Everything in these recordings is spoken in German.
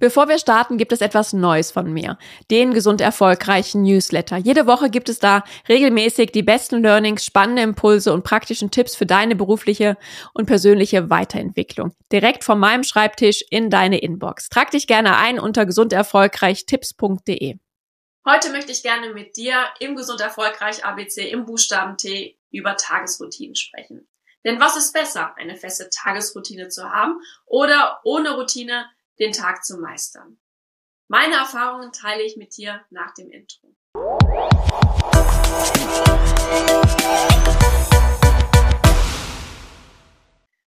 Bevor wir starten, gibt es etwas Neues von mir. Den gesund erfolgreichen Newsletter. Jede Woche gibt es da regelmäßig die besten Learnings, spannende Impulse und praktischen Tipps für deine berufliche und persönliche Weiterentwicklung. Direkt von meinem Schreibtisch in deine Inbox. Trag dich gerne ein unter gesunderfolgreichtipps.de. Heute möchte ich gerne mit dir im Gesund Erfolgreich ABC im Buchstaben T über Tagesroutinen sprechen. Denn was ist besser, eine feste Tagesroutine zu haben oder ohne Routine den Tag zu meistern. Meine Erfahrungen teile ich mit dir nach dem Intro.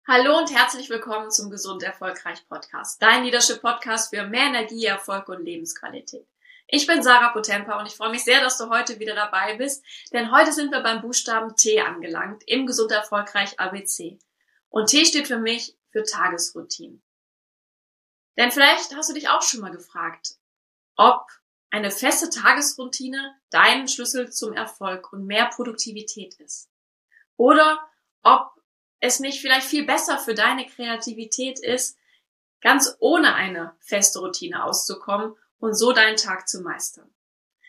Hallo und herzlich willkommen zum Gesund Erfolgreich Podcast, dein Leadership Podcast für mehr Energie, Erfolg und Lebensqualität. Ich bin Sarah Potempa und ich freue mich sehr, dass du heute wieder dabei bist, denn heute sind wir beim Buchstaben T angelangt im Gesund Erfolgreich ABC. Und T steht für mich für Tagesroutine. Denn vielleicht hast du dich auch schon mal gefragt, ob eine feste Tagesroutine dein Schlüssel zum Erfolg und mehr Produktivität ist. Oder ob es nicht vielleicht viel besser für deine Kreativität ist, ganz ohne eine feste Routine auszukommen und so deinen Tag zu meistern.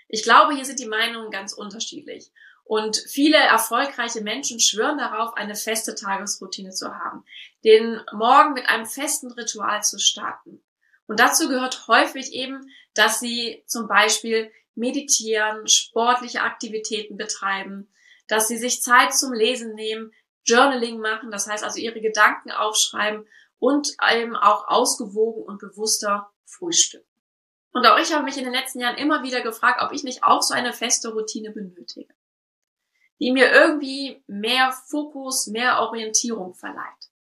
Ich glaube, hier sind die Meinungen ganz unterschiedlich. Und viele erfolgreiche Menschen schwören darauf, eine feste Tagesroutine zu haben, den Morgen mit einem festen Ritual zu starten. Und dazu gehört häufig eben, dass sie zum Beispiel meditieren, sportliche Aktivitäten betreiben, dass sie sich Zeit zum Lesen nehmen, Journaling machen, das heißt also ihre Gedanken aufschreiben und eben auch ausgewogen und bewusster frühstücken. Und auch ich habe mich in den letzten Jahren immer wieder gefragt, ob ich nicht auch so eine feste Routine benötige die mir irgendwie mehr Fokus, mehr Orientierung verleiht.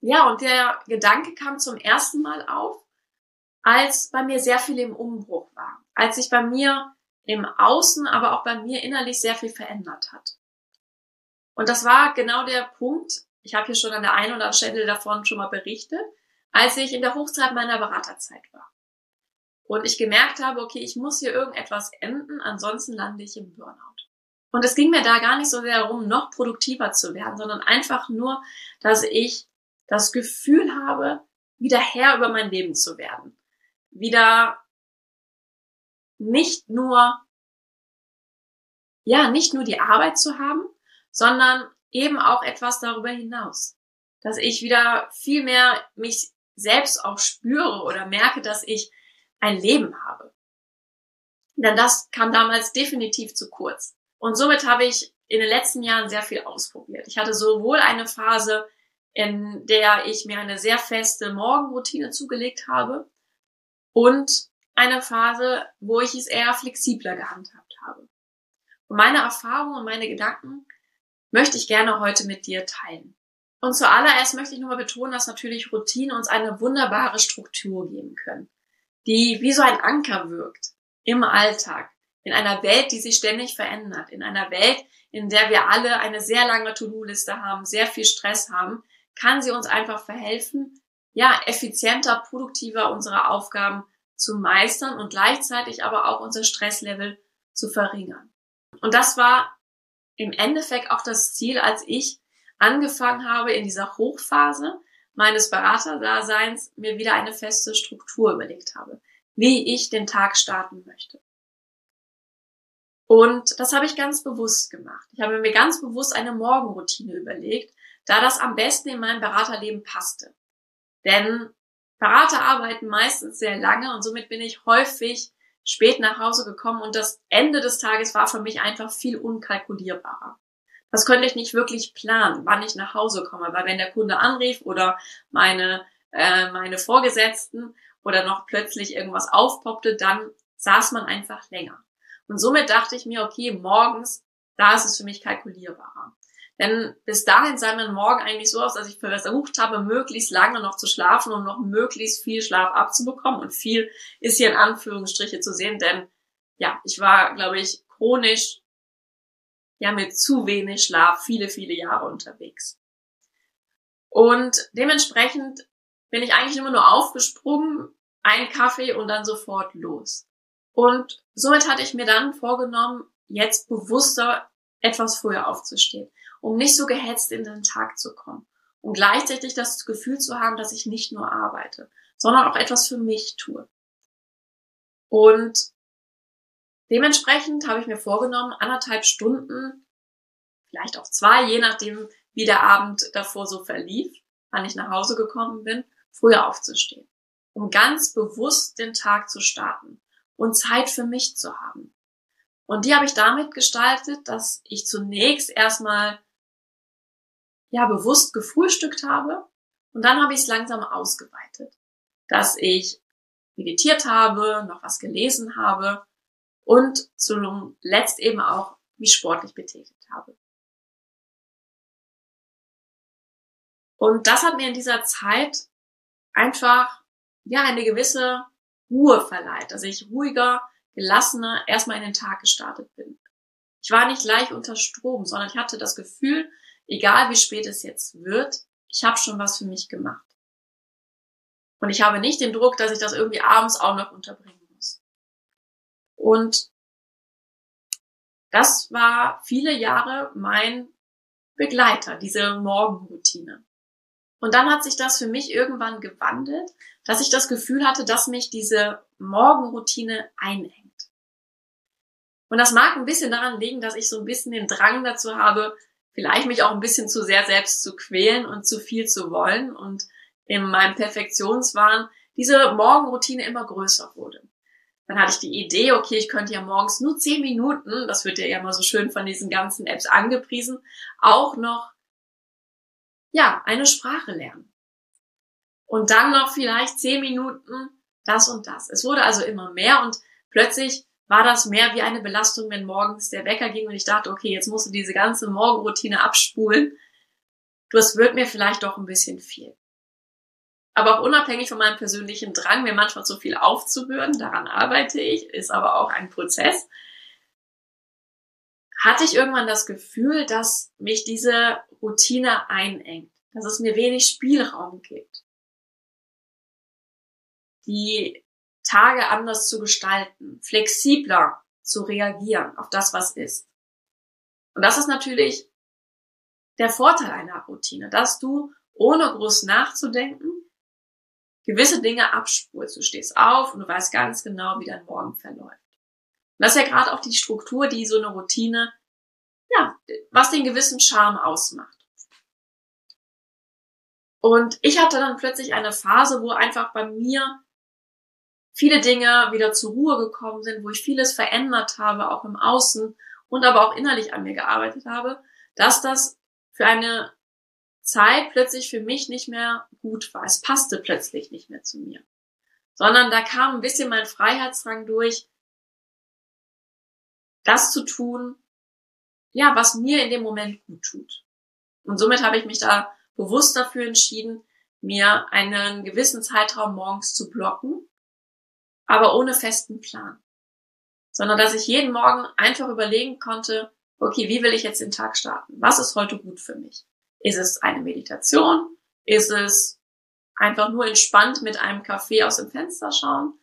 Ja, und der Gedanke kam zum ersten Mal auf, als bei mir sehr viel im Umbruch war, als sich bei mir im Außen, aber auch bei mir innerlich sehr viel verändert hat. Und das war genau der Punkt, ich habe hier schon an der einen oder anderen Stelle davon schon mal berichtet, als ich in der Hochzeit meiner Beraterzeit war. Und ich gemerkt habe, okay, ich muss hier irgendetwas enden, ansonsten lande ich im Burnout. Und es ging mir da gar nicht so sehr darum, noch produktiver zu werden, sondern einfach nur, dass ich das Gefühl habe, wieder Herr über mein Leben zu werden. Wieder nicht nur, ja, nicht nur die Arbeit zu haben, sondern eben auch etwas darüber hinaus. Dass ich wieder viel mehr mich selbst auch spüre oder merke, dass ich ein Leben habe. Denn das kam damals definitiv zu kurz. Und somit habe ich in den letzten Jahren sehr viel ausprobiert. Ich hatte sowohl eine Phase, in der ich mir eine sehr feste Morgenroutine zugelegt habe und eine Phase, wo ich es eher flexibler gehandhabt habe. Und meine Erfahrungen und meine Gedanken möchte ich gerne heute mit dir teilen. Und zuallererst möchte ich nochmal betonen, dass natürlich Routinen uns eine wunderbare Struktur geben können, die wie so ein Anker wirkt im Alltag, in einer Welt, die sich ständig verändert, in einer Welt, in der wir alle eine sehr lange To-Do-Liste haben, sehr viel Stress haben, kann sie uns einfach verhelfen, ja, effizienter, produktiver unsere Aufgaben zu meistern und gleichzeitig aber auch unser Stresslevel zu verringern. Und das war im Endeffekt auch das Ziel, als ich angefangen habe, in dieser Hochphase meines Beraterdaseins mir wieder eine feste Struktur überlegt habe, wie ich den Tag starten möchte. Und das habe ich ganz bewusst gemacht. Ich habe mir ganz bewusst eine Morgenroutine überlegt, da das am besten in mein Beraterleben passte. Denn Berater arbeiten meistens sehr lange und somit bin ich häufig spät nach Hause gekommen und das Ende des Tages war für mich einfach viel unkalkulierbarer. Das konnte ich nicht wirklich planen, wann ich nach Hause komme, weil wenn der Kunde anrief oder meine, äh, meine Vorgesetzten oder noch plötzlich irgendwas aufpoppte, dann saß man einfach länger. Und somit dachte ich mir, okay, morgens, da ist es für mich kalkulierbarer. Denn bis dahin sah mein Morgen eigentlich so aus, dass ich versucht habe, möglichst lange noch zu schlafen und noch möglichst viel Schlaf abzubekommen. Und viel ist hier in Anführungsstriche zu sehen, denn ja, ich war, glaube ich, chronisch, ja, mit zu wenig Schlaf viele, viele Jahre unterwegs. Und dementsprechend bin ich eigentlich immer nur aufgesprungen, ein Kaffee und dann sofort los. Und somit hatte ich mir dann vorgenommen, jetzt bewusster etwas früher aufzustehen, um nicht so gehetzt in den Tag zu kommen. Und gleichzeitig das Gefühl zu haben, dass ich nicht nur arbeite, sondern auch etwas für mich tue. Und dementsprechend habe ich mir vorgenommen, anderthalb Stunden, vielleicht auch zwei, je nachdem, wie der Abend davor so verlief, wann ich nach Hause gekommen bin, früher aufzustehen, um ganz bewusst den Tag zu starten und Zeit für mich zu haben. Und die habe ich damit gestaltet, dass ich zunächst erstmal ja bewusst gefrühstückt habe und dann habe ich es langsam ausgeweitet, dass ich meditiert habe, noch was gelesen habe und zuletzt eben auch mich sportlich betätigt habe. Und das hat mir in dieser Zeit einfach ja eine gewisse Ruhe verleiht, dass ich ruhiger gelassener erstmal in den Tag gestartet bin. Ich war nicht gleich unter Strom, sondern ich hatte das Gefühl, egal wie spät es jetzt wird, ich habe schon was für mich gemacht. Und ich habe nicht den Druck, dass ich das irgendwie abends auch noch unterbringen muss. Und das war viele Jahre mein Begleiter, diese Morgenroutine. Und dann hat sich das für mich irgendwann gewandelt, dass ich das Gefühl hatte, dass mich diese Morgenroutine einengt. Und das mag ein bisschen daran liegen, dass ich so ein bisschen den Drang dazu habe, vielleicht mich auch ein bisschen zu sehr selbst zu quälen und zu viel zu wollen und in meinem Perfektionswahn diese Morgenroutine immer größer wurde. Dann hatte ich die Idee, okay, ich könnte ja morgens nur zehn Minuten, das wird ja immer so schön von diesen ganzen Apps angepriesen, auch noch, ja, eine Sprache lernen. Und dann noch vielleicht zehn Minuten das und das. Es wurde also immer mehr und plötzlich war das mehr wie eine Belastung, wenn morgens der Wecker ging und ich dachte, okay, jetzt musst du diese ganze Morgenroutine abspulen. Das wird mir vielleicht doch ein bisschen viel. Aber auch unabhängig von meinem persönlichen Drang, mir manchmal zu viel aufzubürden, daran arbeite ich, ist aber auch ein Prozess, hatte ich irgendwann das Gefühl, dass mich diese Routine einengt, dass es mir wenig Spielraum gibt. Die Tage anders zu gestalten, flexibler zu reagieren auf das, was ist. Und das ist natürlich der Vorteil einer Routine, dass du ohne groß nachzudenken gewisse Dinge abspulst. Du stehst auf und du weißt ganz genau, wie dein Morgen verläuft. Und das ist ja gerade auch die Struktur, die so eine Routine, ja, was den gewissen Charme ausmacht. Und ich hatte dann plötzlich eine Phase, wo einfach bei mir viele Dinge wieder zur Ruhe gekommen sind, wo ich vieles verändert habe, auch im Außen und aber auch innerlich an mir gearbeitet habe, dass das für eine Zeit plötzlich für mich nicht mehr gut war. Es passte plötzlich nicht mehr zu mir. Sondern da kam ein bisschen mein Freiheitsdrang durch, das zu tun, ja, was mir in dem Moment gut tut. Und somit habe ich mich da bewusst dafür entschieden, mir einen gewissen Zeitraum morgens zu blocken aber ohne festen Plan. Sondern dass ich jeden Morgen einfach überlegen konnte, okay, wie will ich jetzt den Tag starten? Was ist heute gut für mich? Ist es eine Meditation? Ist es einfach nur entspannt mit einem Kaffee aus dem Fenster schauen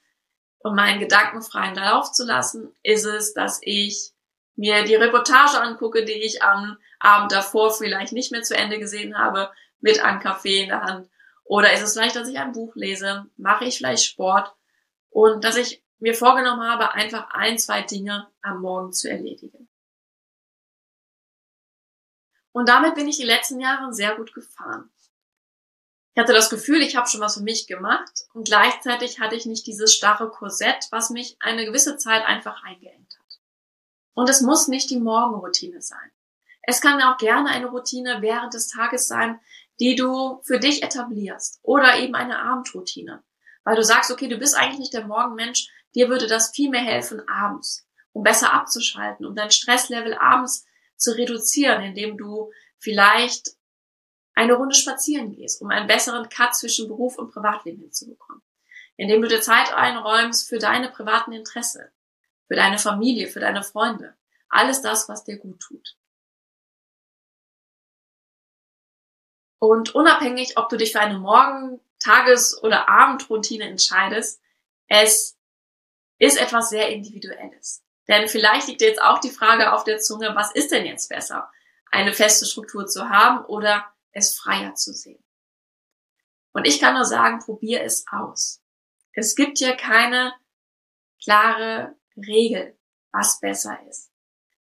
und meinen Gedanken freien Lauf zu lassen? Ist es, dass ich mir die Reportage angucke, die ich am Abend davor vielleicht nicht mehr zu Ende gesehen habe, mit einem Kaffee in der Hand? Oder ist es vielleicht, dass ich ein Buch lese? Mache ich vielleicht Sport? Und dass ich mir vorgenommen habe, einfach ein, zwei Dinge am Morgen zu erledigen. Und damit bin ich die letzten Jahre sehr gut gefahren. Ich hatte das Gefühl, ich habe schon was für mich gemacht und gleichzeitig hatte ich nicht dieses starre Korsett, was mich eine gewisse Zeit einfach eingeengt hat. Und es muss nicht die Morgenroutine sein. Es kann auch gerne eine Routine während des Tages sein, die du für dich etablierst oder eben eine Abendroutine weil du sagst, okay, du bist eigentlich nicht der Morgenmensch, dir würde das viel mehr helfen abends, um besser abzuschalten, um dein Stresslevel abends zu reduzieren, indem du vielleicht eine Runde spazieren gehst, um einen besseren Cut zwischen Beruf und Privatleben hinzubekommen. Indem du dir Zeit einräumst für deine privaten Interesse, für deine Familie, für deine Freunde. Alles das, was dir gut tut. Und unabhängig, ob du dich für eine Morgen Tages- oder Abendroutine entscheidest, es ist etwas sehr Individuelles. Denn vielleicht liegt dir jetzt auch die Frage auf der Zunge, was ist denn jetzt besser? Eine feste Struktur zu haben oder es freier zu sehen? Und ich kann nur sagen, probier es aus. Es gibt hier keine klare Regel, was besser ist.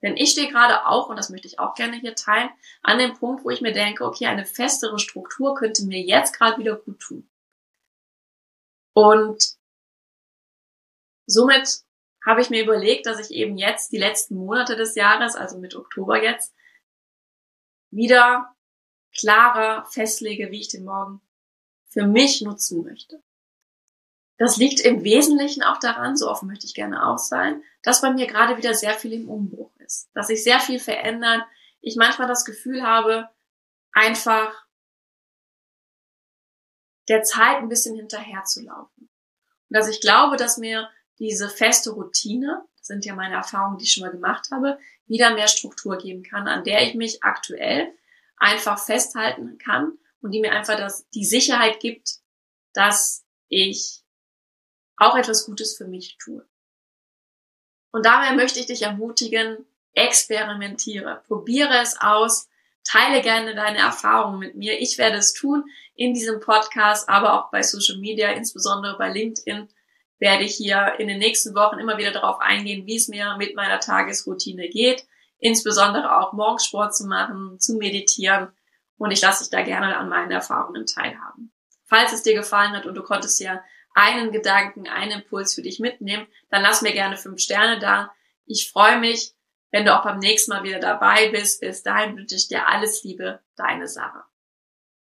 Denn ich stehe gerade auch, und das möchte ich auch gerne hier teilen, an dem Punkt, wo ich mir denke, okay, eine festere Struktur könnte mir jetzt gerade wieder gut tun. Und somit habe ich mir überlegt, dass ich eben jetzt die letzten Monate des Jahres, also mit Oktober jetzt, wieder klarer festlege, wie ich den Morgen für mich nutzen möchte. Das liegt im Wesentlichen auch daran, so offen möchte ich gerne auch sein, dass bei mir gerade wieder sehr viel im Umbruch ist, dass sich sehr viel verändert. Ich manchmal das Gefühl habe, einfach der Zeit ein bisschen hinterher zu laufen. Und dass ich glaube, dass mir diese feste Routine, das sind ja meine Erfahrungen, die ich schon mal gemacht habe, wieder mehr Struktur geben kann, an der ich mich aktuell einfach festhalten kann und die mir einfach das, die Sicherheit gibt, dass ich auch etwas Gutes für mich tue. Und daher möchte ich dich ermutigen, experimentiere, probiere es aus, teile gerne deine Erfahrungen mit mir. Ich werde es tun in diesem Podcast, aber auch bei Social Media, insbesondere bei LinkedIn, werde ich hier in den nächsten Wochen immer wieder darauf eingehen, wie es mir mit meiner Tagesroutine geht, insbesondere auch morgens Sport zu machen, zu meditieren und ich lasse dich da gerne an meinen Erfahrungen teilhaben. Falls es dir gefallen hat und du konntest ja einen Gedanken, einen Impuls für dich mitnehmen, dann lass mir gerne fünf Sterne da. Ich freue mich, wenn du auch beim nächsten Mal wieder dabei bist. Bis dahin wünsche ich dir alles Liebe, deine Sarah.